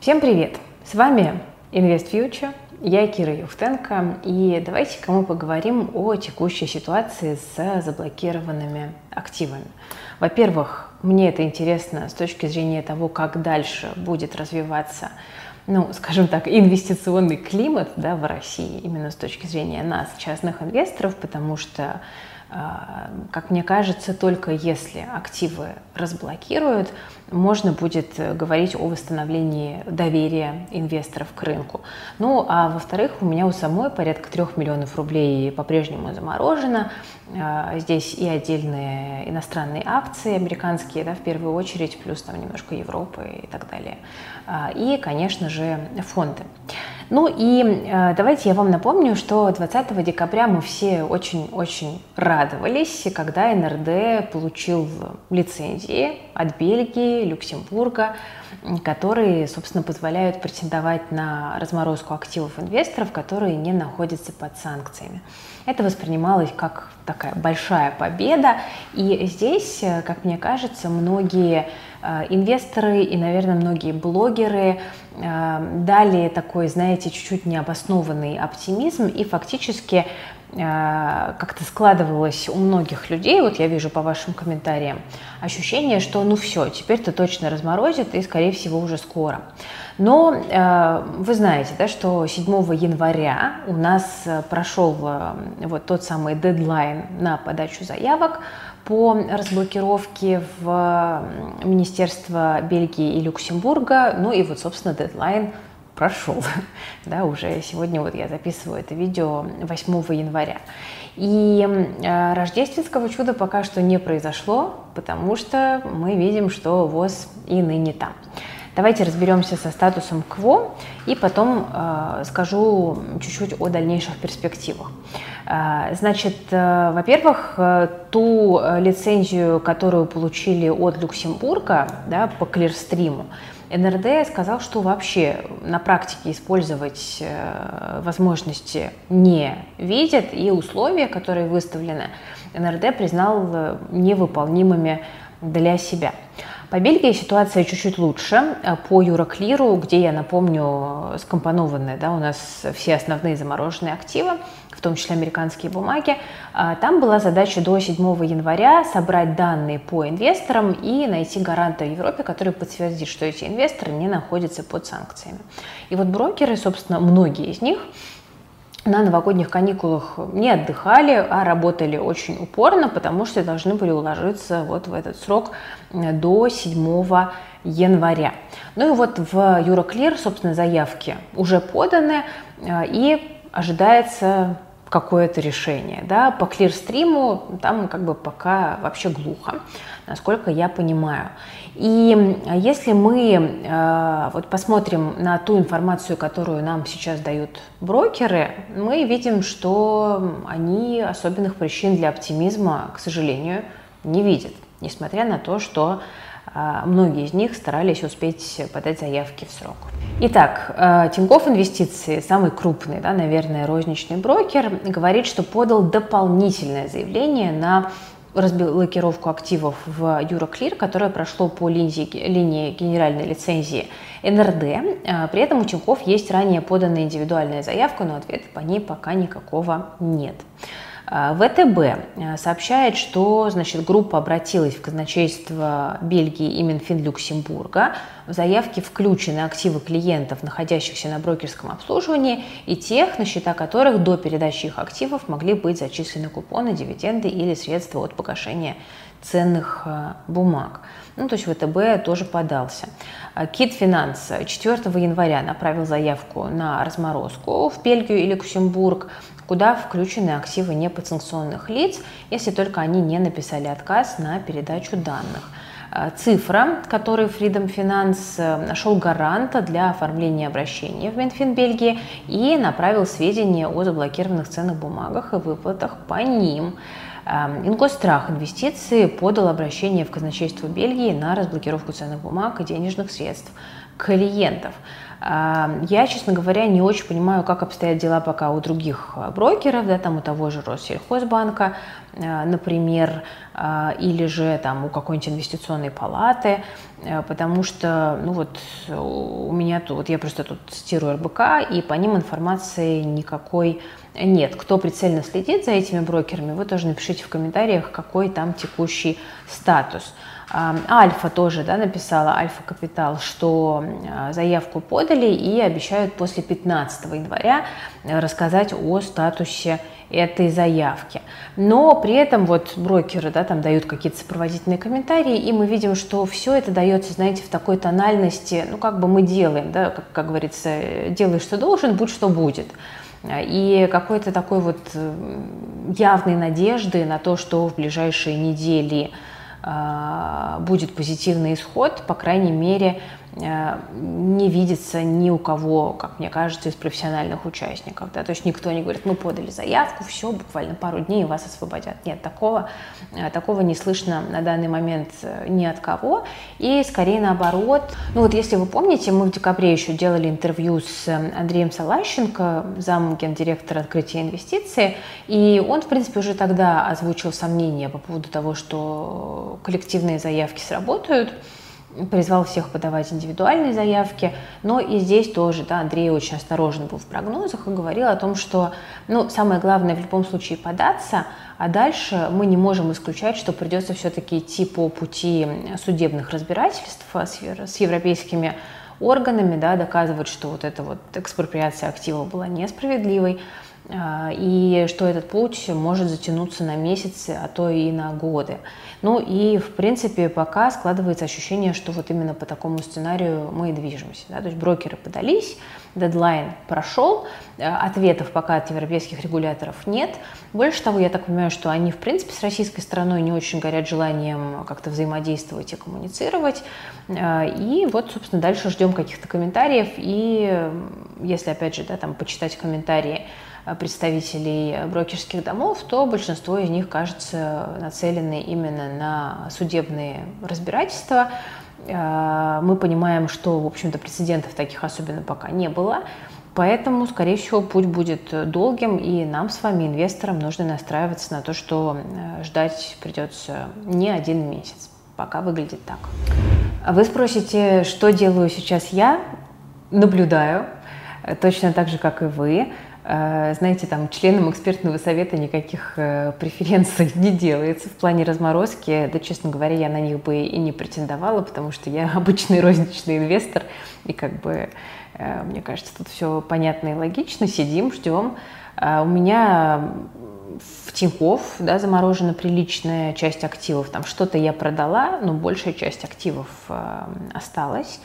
Всем привет! С вами Invest Future, я Кира Юхтенко, и давайте-ка мы поговорим о текущей ситуации с заблокированными активами. Во-первых, мне это интересно с точки зрения того, как дальше будет развиваться ну, скажем так, инвестиционный климат да, в России, именно с точки зрения нас, частных инвесторов, потому что как мне кажется, только если активы разблокируют, можно будет говорить о восстановлении доверия инвесторов к рынку. Ну, а во-вторых, у меня у самой порядка трех миллионов рублей по-прежнему заморожено. А, здесь и отдельные иностранные акции, американские, да, в первую очередь, плюс там немножко Европы и так далее. А, и, конечно же, фонды. Ну и э, давайте я вам напомню, что 20 декабря мы все очень-очень радовались, когда НРД получил лицензии от Бельгии, Люксембурга, которые, собственно, позволяют претендовать на разморозку активов инвесторов, которые не находятся под санкциями. Это воспринималось как такая большая победа, и здесь, э, как мне кажется, многие инвесторы и, наверное, многие блогеры. Э, дали такой, знаете, чуть-чуть необоснованный оптимизм. И фактически э, как-то складывалось у многих людей, вот я вижу по вашим комментариям, ощущение, что ну все, теперь-то точно разморозит и, скорее всего, уже скоро. Но э, вы знаете, да, что 7 января у нас прошел э, вот тот самый дедлайн на подачу заявок по разблокировке в Министерство Бельгии и Люксембурга. Ну и вот, собственно, дедлайн прошел. да, уже сегодня вот я записываю это видео 8 января. И э, рождественского чуда пока что не произошло, потому что мы видим, что ВОЗ и ныне там. Давайте разберемся со статусом КВО и потом э, скажу чуть-чуть о дальнейших перспективах. Э, значит, э, во-первых, э, ту лицензию, которую получили от Люксембурга да, по клирстриму, НРД сказал, что вообще на практике использовать э, возможности не видят, и условия, которые выставлены, НРД признал э, невыполнимыми для себя. По Бельгии ситуация чуть-чуть лучше. Э, по Юроклиру, где, я напомню, скомпонованы да, у нас все основные замороженные активы, в том числе американские бумаги, э, там была задача до 7 января собрать данные по инвесторам и найти гаранта в Европе, который подтвердит, что эти инвесторы не находятся под санкциями. И вот брокеры, собственно, многие из них на новогодних каникулах не отдыхали, а работали очень упорно, потому что должны были уложиться вот в этот срок э, до 7 января. Ну и вот в Euroclear, собственно, заявки уже поданы, э, и ожидается какое-то решение. Да? По клирстриму там как бы пока вообще глухо, насколько я понимаю. И если мы э, вот посмотрим на ту информацию, которую нам сейчас дают брокеры, мы видим, что они особенных причин для оптимизма, к сожалению, не видят, несмотря на то, что многие из них старались успеть подать заявки в срок. Итак, э, Тинькофф Инвестиции, самый крупный, да, наверное, розничный брокер, говорит, что подал дополнительное заявление на разблокировку активов в Euroclear, которое прошло по линии, линии генеральной лицензии НРД. Э, при этом у Тинькофф есть ранее поданная индивидуальная заявка, но ответа по ней пока никакого нет. А, ВТБ э, сообщает, что значит, группа обратилась в казначейство Бельгии и Минфин Люксембурга. В заявке включены активы клиентов, находящихся на брокерском обслуживании, и тех, на счета которых до передачи их активов могли быть зачислены купоны, дивиденды или средства от погашения ценных э, бумаг. Ну, то есть ВТБ тоже подался. А Кит Финанс 4 января направил заявку на разморозку в Бельгию и Люксембург куда включены активы неподсанкционных лиц, если только они не написали отказ на передачу данных. Э, цифра, которую Freedom Finance э, нашел гаранта для оформления обращения в Минфин Бельгии и направил сведения о заблокированных ценных бумагах и выплатах по ним. Эм, Ингосстрах инвестиции подал обращение в казначейство Бельгии на разблокировку ценных бумаг и денежных средств клиентов. Я, честно говоря, не очень понимаю, как обстоят дела пока у других брокеров, да, там у того же Россельхозбанка, например, или же там у какой-нибудь инвестиционной палаты, потому что, ну вот, у меня тут, вот я просто тут цитирую РБК, и по ним информации никакой нет. Кто прицельно следит за этими брокерами, вы тоже напишите в комментариях, какой там текущий статус. Альфа тоже да, написала, Альфа Капитал, что а, заявку подали и обещают после 15 января э, рассказать о статусе этой заявки. Но при этом вот брокеры да, там дают какие-то сопроводительные комментарии, и мы видим, что все это дается, знаете, в такой тональности, ну как бы мы делаем, да, как, как говорится, делай, что должен, будь, что будет. И какой-то такой вот явной надежды на то, что в ближайшие недели а, будет позитивный исход, по крайней мере, не видится ни у кого, как мне кажется, из профессиональных участников. Да? То есть никто не говорит, мы подали заявку, все, буквально пару дней вас освободят. Нет, такого, э, такого не слышно на данный момент э, ни от кого. И скорее наоборот. Ну вот если вы помните, мы в декабре еще делали интервью с Андреем Салащенко, зам гендиректора открытия инвестиций, и он, в принципе, уже тогда озвучил сомнения по поводу того, что коллективные заявки сработают призвал всех подавать индивидуальные заявки, но и здесь тоже, да, Андрей очень осторожен был в прогнозах и говорил о том, что, ну, самое главное в любом случае податься, а дальше мы не можем исключать, что придется все-таки идти по пути судебных разбирательств с европейскими органами, да, доказывать, что вот эта вот экспроприация активов была несправедливой, и что этот путь может затянуться на месяцы, а то и на годы. Ну и, в принципе, пока складывается ощущение, что вот именно по такому сценарию мы и движемся. Да? То есть брокеры подались, дедлайн прошел, э, ответов пока от европейских регуляторов нет. Больше того, я так понимаю, что они, в принципе, с российской стороной не очень горят желанием как-то взаимодействовать и коммуницировать. Э, и вот, собственно, дальше ждем каких-то комментариев. И если, опять же, да, там почитать комментарии, представителей брокерских домов, то большинство из них, кажется, нацелены именно на судебные разбирательства. Э, мы понимаем, что, в общем-то, прецедентов таких особенно пока не было. Поэтому, скорее всего, путь будет долгим, и нам с вами, инвесторам, нужно настраиваться на то, что э, ждать придется не один месяц. Пока выглядит так. Вы спросите, что делаю сейчас я? Наблюдаю, точно так же, как и вы. Э, знаете, там членам экспертного совета никаких э, преференций не делается в плане разморозки. Да, честно говоря, я на них бы и не претендовала, потому что я обычный розничный инвестор, и как бы, э, мне кажется, тут все понятно и логично. Сидим, ждем. У меня в Тинькофф да, заморожена приличная часть активов. Там что-то я продала, но большая часть активов осталась.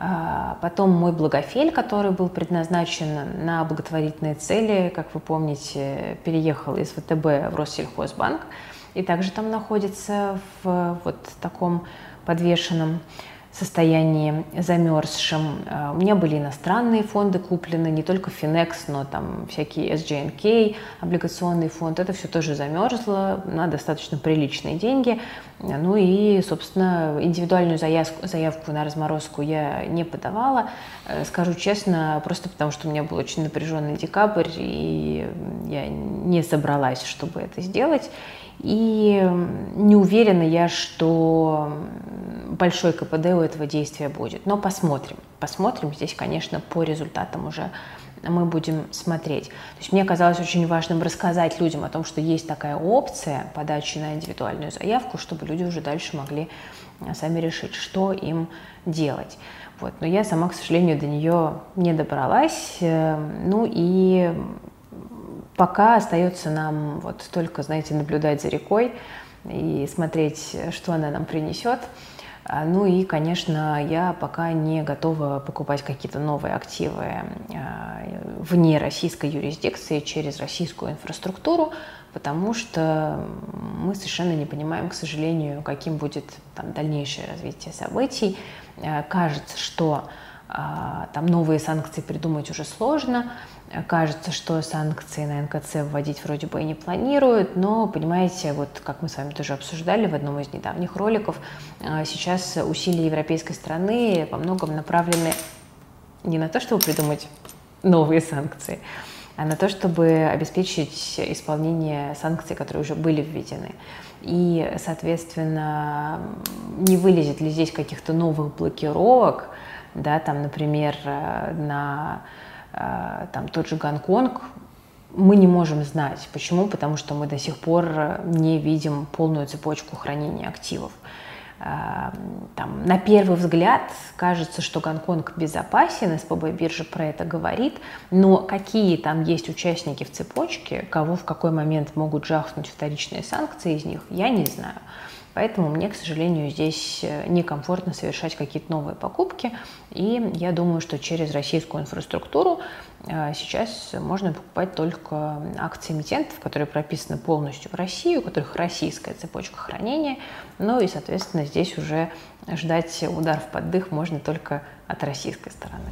А, потом мой благофель, который был предназначен на благотворительные цели, как вы помните, переехал из ВТБ в Россельхозбанк и также там находится в вот таком подвешенном состоянии замерзшим. А, у меня были иностранные фонды куплены, не только Finex, но там всякие SGNK, облигационный фонд. Это все тоже замерзло на достаточно приличные деньги. Ну и, собственно, индивидуальную заявку, заявку на разморозку я не подавала. Э, скажу честно, просто потому что у меня был очень напряженный декабрь, и я не собралась, чтобы это сделать. И не уверена я, что большой КПД у этого действия будет. Но посмотрим. Посмотрим. Здесь, конечно, по результатам уже мы будем смотреть. То есть мне казалось очень важным рассказать людям о том, что есть такая опция подачи на индивидуальную заявку, чтобы люди уже дальше могли а, сами решить, что им делать. Вот. Но я сама, к сожалению, до нее не добралась. Э, ну и Пока остается нам вот только, знаете, наблюдать за рекой и смотреть, что она нам принесет. А, ну и, конечно, я пока не готова покупать какие-то новые активы а, вне российской юрисдикции через российскую инфраструктуру, потому что мы совершенно не понимаем, к сожалению, каким будет там, дальнейшее развитие событий. А, кажется, что а, там новые санкции придумать уже сложно. Кажется, что санкции на НКЦ вводить вроде бы и не планируют, но, понимаете, вот как мы с вами тоже обсуждали в одном из недавних роликов, а, сейчас усилия европейской страны во многом направлены не на то, чтобы придумать новые санкции, а на то, чтобы обеспечить исполнение санкций, которые уже были введены. И, соответственно, не вылезет ли здесь каких-то новых блокировок, да, там, например, э, на там, тот же Гонконг, мы не можем знать. Почему? Потому что мы до сих пор не видим полную цепочку хранения активов. Э, там, на первый взгляд кажется, что Гонконг безопасен, СПБ биржа про это говорит, но какие там есть участники в цепочке, кого в какой момент могут жахнуть вторичные санкции из них, я не знаю. Поэтому мне, к сожалению, здесь э, некомфортно совершать какие-то новые покупки. И я думаю, что через российскую инфраструктуру э, сейчас можно покупать только акции эмитентов, которые прописаны полностью в России, у которых российская цепочка хранения. Ну и, соответственно, здесь уже ждать удар в поддых можно только от российской стороны.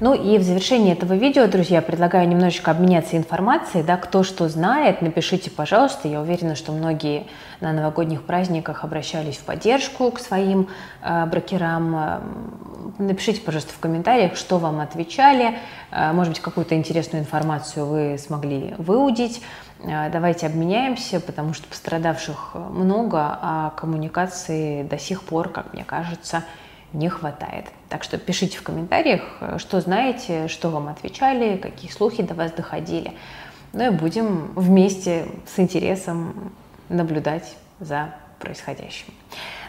Ну и в завершении этого видео, друзья, предлагаю немножечко обменяться информацией, да, кто что знает, напишите, пожалуйста, я уверена, что многие на новогодних праздниках обращались в поддержку к своим э, брокерам. Напишите, пожалуйста, в комментариях, что вам отвечали, э, может быть, какую-то интересную информацию вы смогли выудить. Э, давайте обменяемся, потому что пострадавших много, а коммуникации до сих пор, как мне кажется, не хватает. Так что пишите в комментариях, что знаете, что вам отвечали, какие слухи до вас доходили. Ну и будем вместе с интересом наблюдать за происходящим.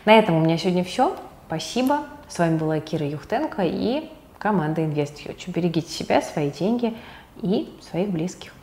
На этом у меня сегодня все. Спасибо. С вами была Кира Юхтенко и команда InvestFuture. Берегите себя, свои деньги и своих близких.